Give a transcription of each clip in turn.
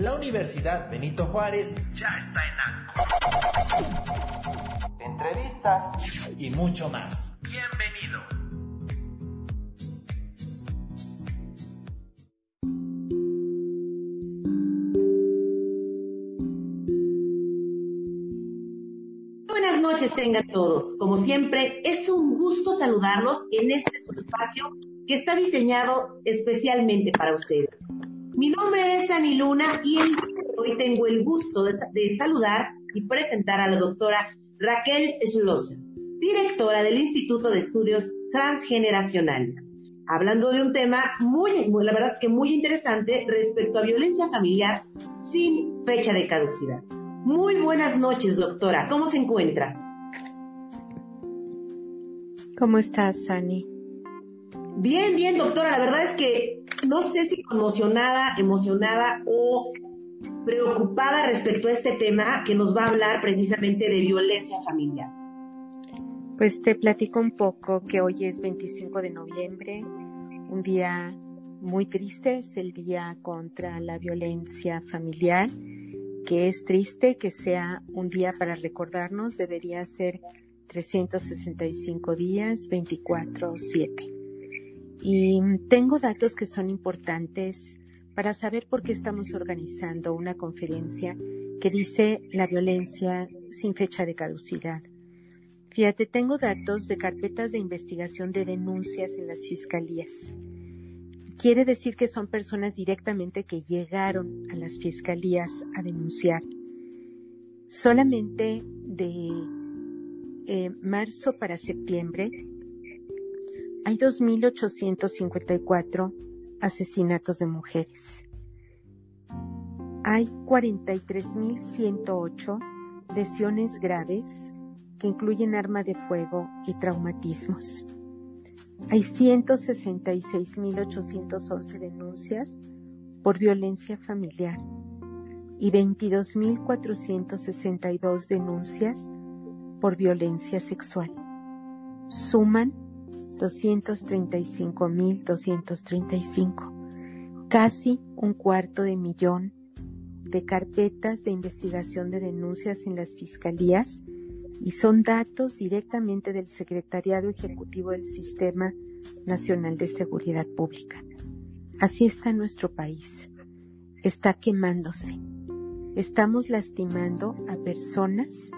La Universidad Benito Juárez ya está en ANCO. Entrevistas y mucho más. Bienvenido. Buenas noches tengan todos. Como siempre, es un gusto saludarlos en este espacio que está diseñado especialmente para ustedes. Mi nombre es Ani Luna y hoy tengo el gusto de, saludar y presentar a la doctora Raquel Schloser, directora del Instituto de Estudios Transgeneracionales, hablando de un tema muy, muy, la verdad que muy interesante respecto a violencia familiar sin fecha de caducidad. Muy buenas noches, doctora. ¿Cómo se encuentra? ¿Cómo estás, Ani? Bien, bien, doctora. La verdad es que no sé si conmocionada, emocionada o preocupada respecto a este tema que nos va a hablar precisamente de violencia familiar. Pues te platico un poco que hoy es 25 de noviembre, un día muy triste, es el día contra la violencia familiar, que es triste que sea un día para recordarnos, debería ser 365 días, 24/7. Y tengo datos que son importantes para saber por qué estamos organizando una conferencia que dice la violencia sin fecha de caducidad. Fíjate, tengo datos de carpetas de investigación de denuncias en las fiscalías. Quiere decir que son personas directamente que llegaron a las fiscalías a denunciar. Solamente de eh, marzo para septiembre hay 2.854 asesinatos de mujeres. Hay 43.108 lesiones graves que incluyen arma de fuego y traumatismos. Hay 166.811 denuncias por violencia familiar y 22.462 denuncias por violencia sexual. Suman 235.235, casi un cuarto de millón de carpetas de investigación de denuncias en las fiscalías y son datos directamente del Secretariado Ejecutivo del Sistema Nacional de Seguridad Pública. Así está nuestro país. Está quemándose. Estamos lastimando a personas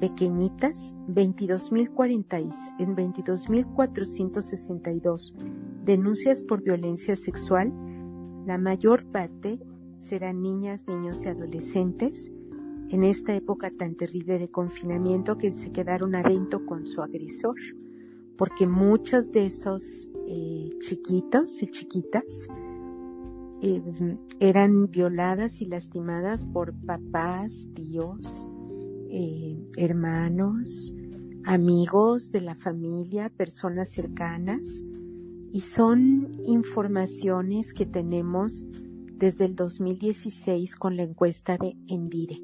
pequeñitas, 22.040 en 22.462 denuncias por violencia sexual, la mayor parte serán niñas, niños y adolescentes en esta época tan terrible de confinamiento que se quedaron adentro con su agresor, porque muchos de esos eh, chiquitos y chiquitas eh, eran violadas y lastimadas por papás, tíos, eh, hermanos, amigos de la familia, personas cercanas, y son informaciones que tenemos desde el 2016 con la encuesta de Endire.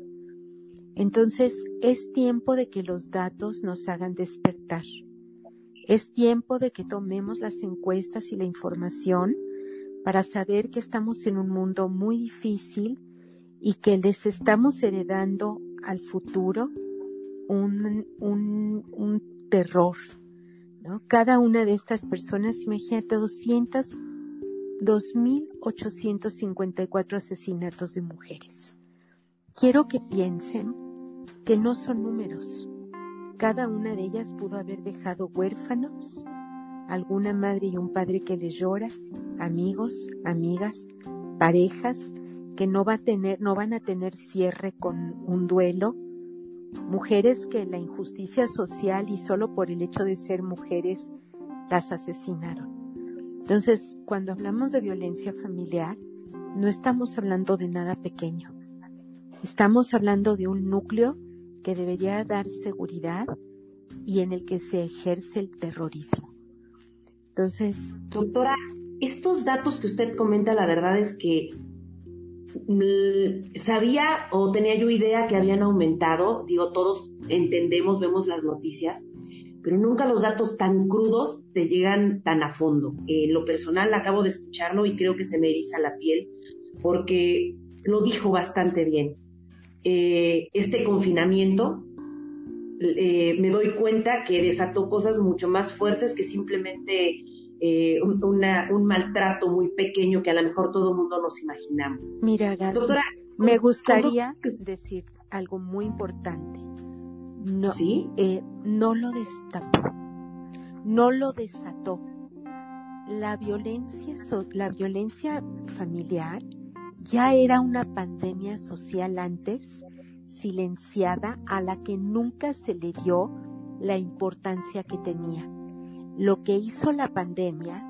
Entonces, es tiempo de que los datos nos hagan despertar. Es tiempo de que tomemos las encuestas y la información para saber que estamos en un mundo muy difícil y que les estamos heredando al futuro un, un, terror. ¿no? Cada una de estas personas, imagínate, 200, 2.854 asesinatos de mujeres. Quiero que piensen que no son números. Cada una de ellas pudo haber dejado huérfanos, alguna madre y un padre que les llora, amigos, amigas, parejas, que no va a tener, no van a tener cierre con un duelo, mujeres que la injusticia social y solo por el hecho de ser mujeres las asesinaron. Entonces, cuando hablamos de violencia familiar, no estamos hablando de nada pequeño. Estamos hablando de un núcleo que debería dar seguridad y en el que se ejerce el terrorismo. Entonces, doctora, estos datos que usted comenta, la verdad es que sabía o tenía yo idea que habían aumentado, digo, todos entendemos, vemos las noticias, pero nunca los datos tan crudos te llegan tan a fondo. En lo personal acabo de escucharlo y creo que se me eriza la piel porque lo dijo bastante bien. Eh, este confinamiento eh, me doy cuenta que desató cosas mucho más fuertes que simplemente eh, un, maltrato muy pequeño que a lo mejor todo el mundo nos imaginamos. Mira, Doctora, me gustaría decir algo muy importante. No, ¿Sí? no lo destapó, no lo desató. La violencia, la violencia familiar ya era una pandemia social antes, silenciada, a la que nunca se le dio la importancia que tenía. Lo que hizo la pandemia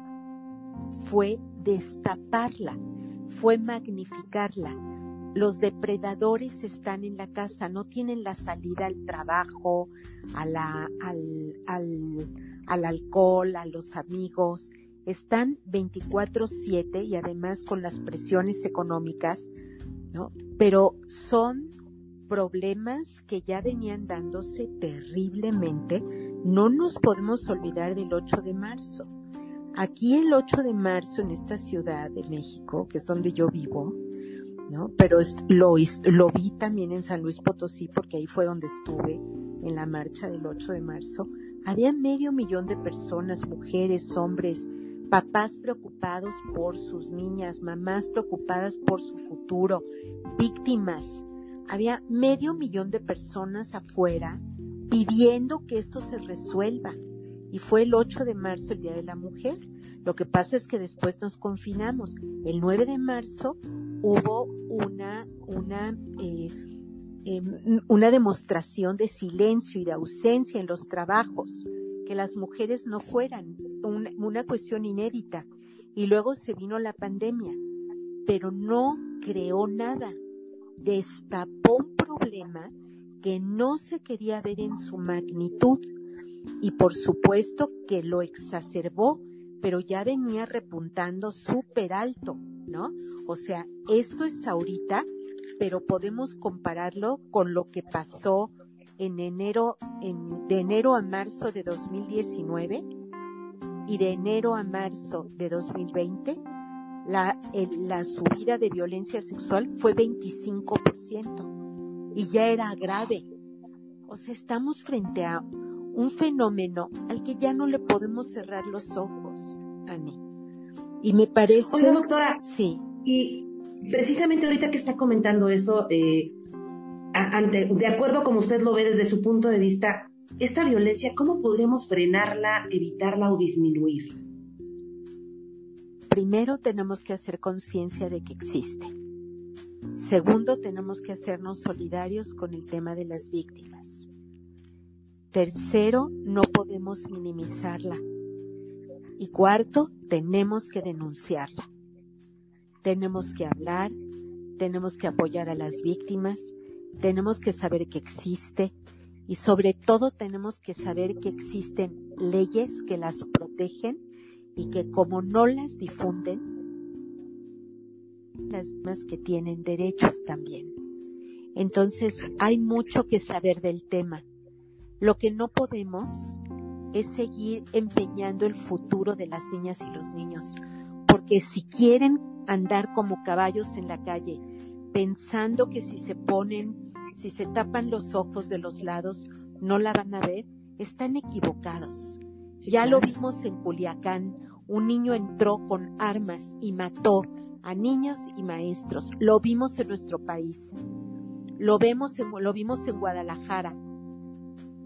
fue destaparla, fue magnificarla. Los depredadores están en la casa, no tienen la salida al trabajo, al, al alcohol, a los amigos están 24/7 y además con las presiones económicas, ¿no? Pero son problemas que ya venían dándose terriblemente. No nos podemos olvidar del 8 de marzo. Aquí el 8 de marzo en esta ciudad de México, que es donde yo vivo, ¿no? Pero lo, lo vi también en San Luis Potosí porque ahí fue donde estuve en la marcha del 8 de marzo. Había medio millón de personas, mujeres, hombres, papás preocupados por sus niñas, mamás preocupadas por su futuro, víctimas. Había medio millón de personas afuera pidiendo que esto se resuelva. Y fue el 8 de marzo el Día de la Mujer. Lo que pasa es que después nos confinamos. El 9 de marzo hubo una, una, eh, em, una demostración de silencio y de ausencia en los trabajos que las mujeres no fueran, una, cuestión inédita. Y luego se vino la pandemia, pero no creó nada, destapó un problema que no se quería ver en su magnitud y por supuesto que lo exacerbó, pero ya venía repuntando súper alto, ¿no? O sea, esto es ahorita, pero podemos compararlo con lo que pasó en enero, en, de enero a marzo de 2019 y de enero a marzo de 2020, la, la subida de violencia sexual fue 25% y ya era grave. O sea, estamos frente a un fenómeno al que ya no le podemos cerrar los ojos, Ani. Y me parece... Oye, doctora. Sí. Y precisamente ahorita que está comentando eso, eh, de acuerdo como usted lo ve desde su punto de vista, esta violencia, ¿cómo podríamos frenarla, evitarla o disminuirla? Primero tenemos que hacer conciencia de que existe. Segundo, tenemos que hacernos solidarios con el tema de las víctimas. Tercero, no podemos minimizarla. Y cuarto, tenemos que denunciarla. Tenemos que hablar, tenemos que apoyar a las víctimas, tenemos que saber que existe y sobre todo tenemos que saber que existen leyes que las protegen y que como no las difunden, las más que tienen derechos también. Entonces hay mucho que saber del tema. Lo que no podemos es seguir empeñando el futuro de las niñas y los niños, porque si quieren andar como caballos en la calle, pensando que si se ponen, si se tapan los ojos de los lados, no la van a ver, están equivocados. ya lo vimos en Culiacán, un niño entró con armas y mató a niños y maestros. Lo vimos en nuestro país. Lo vemos lo vimos en Guadalajara.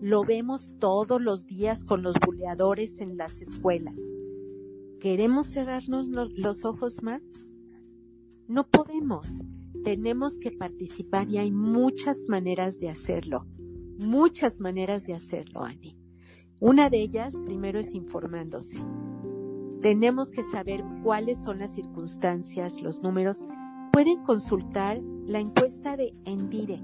Lo vemos todos los días con los buleadores en las escuelas. ¿Queremos cerrarnos los ojos más? No podemos tenemos que participar y hay muchas maneras de hacerlo. Muchas maneras de hacerlo, Ani. Una de ellas, primero, es informándose. Tenemos que saber cuáles son las circunstancias, los números. Pueden consultar la encuesta de Endire.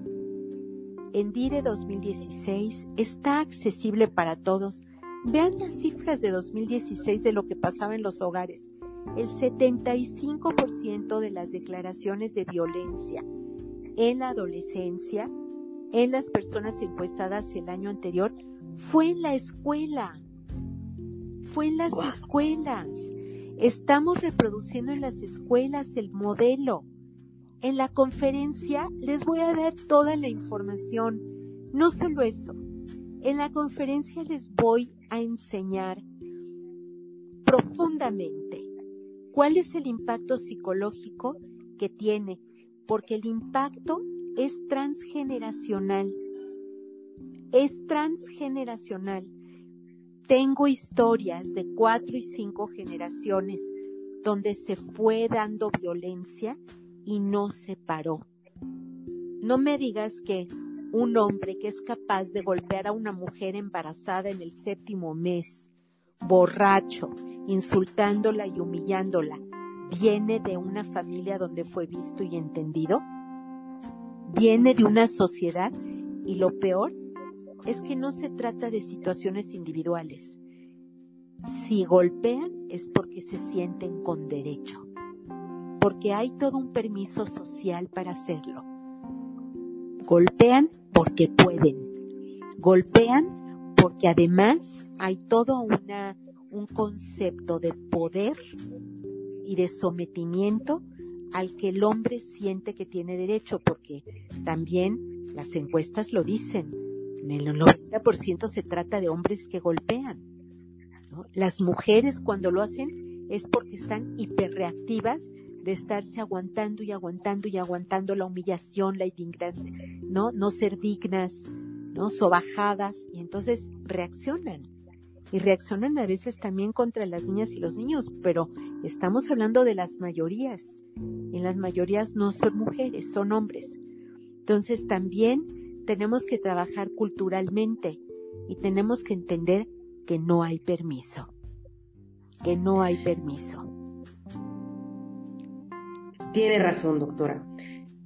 Endire 2016 está accesible para todos. Vean las cifras de 2016 de lo que pasaba en los hogares el 75% de las declaraciones de violencia en la adolescencia, en las personas encuestadas el año anterior, fue en la escuela. Fue en las escuelas. Estamos reproduciendo en las escuelas el modelo. en la conferencia les voy a dar toda la información. No solo eso, en la conferencia les voy a enseñar profundamente cuál es el impacto psicológico que tiene, porque el impacto es transgeneracional. Es transgeneracional. Tengo historias de cuatro y cinco generaciones donde se fue dando violencia y no se paró. No me digas que un hombre que es capaz de golpear a una mujer embarazada en el séptimo mes, borracho, insultándola y humillándola, viene de una familia donde fue visto y entendido? ¿Viene de una sociedad? Y lo peor es que no se trata de situaciones individuales. Si golpean es porque se sienten con derecho, porque hay todo un permiso social para hacerlo. Golpean porque pueden. Golpean porque además hay todo una, un concepto de poder y de sometimiento al que el hombre siente que tiene derecho, porque también las encuestas lo dicen. En el 90% se trata de hombres que golpean. Las mujeres cuando lo hacen es porque están hiperreactivas de estarse aguantando y aguantando y aguantando la humillación, la indignación, ¿no? No ser dignas, ¿no? Sobajadas, y entonces reaccionan. Y reaccionan a veces también contra las niñas y los niños, pero estamos hablando de las mayorías. Y las mayorías no son mujeres, son hombres. Entonces también tenemos que trabajar culturalmente y tenemos que entender que no hay permiso. Que no hay permiso. Tiene razón, doctora.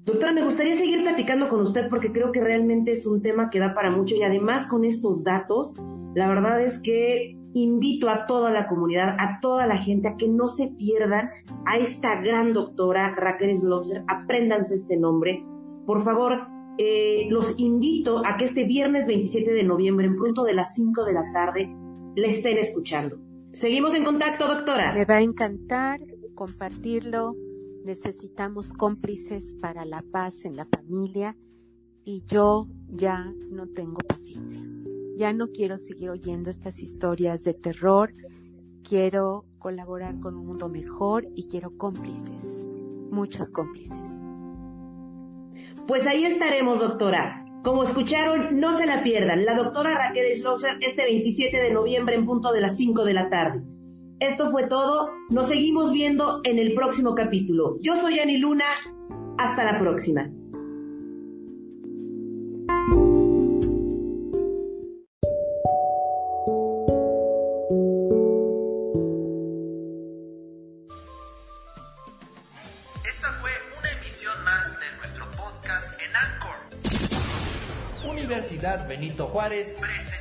Doctora, me gustaría seguir platicando con usted porque creo que realmente es un tema que da para mucho y además con estos datos, la verdad es que invito a toda la comunidad, a toda la gente a que no se pierdan a esta gran doctora Raquel Slobser, apréndanse este nombre. Por favor, eh, los invito a que este viernes 27 de noviembre, en punto de las 5 de la tarde, le estén escuchando. Seguimos en contacto, doctora. Me va a encantar compartirlo necesitamos cómplices para la paz en la familia y yo ya no tengo paciencia. Ya no quiero seguir oyendo estas historias de terror. Quiero colaborar con un mundo mejor y quiero cómplices, muchos cómplices. Pues ahí estaremos, doctora. Como escucharon, no se la pierdan. La doctora Raquel Schlosser este 27 de noviembre en punto de las 5 de la tarde. Esto fue todo. Nos seguimos viendo en el próximo capítulo. Yo soy Ani Luna. Hasta la próxima. Podcast en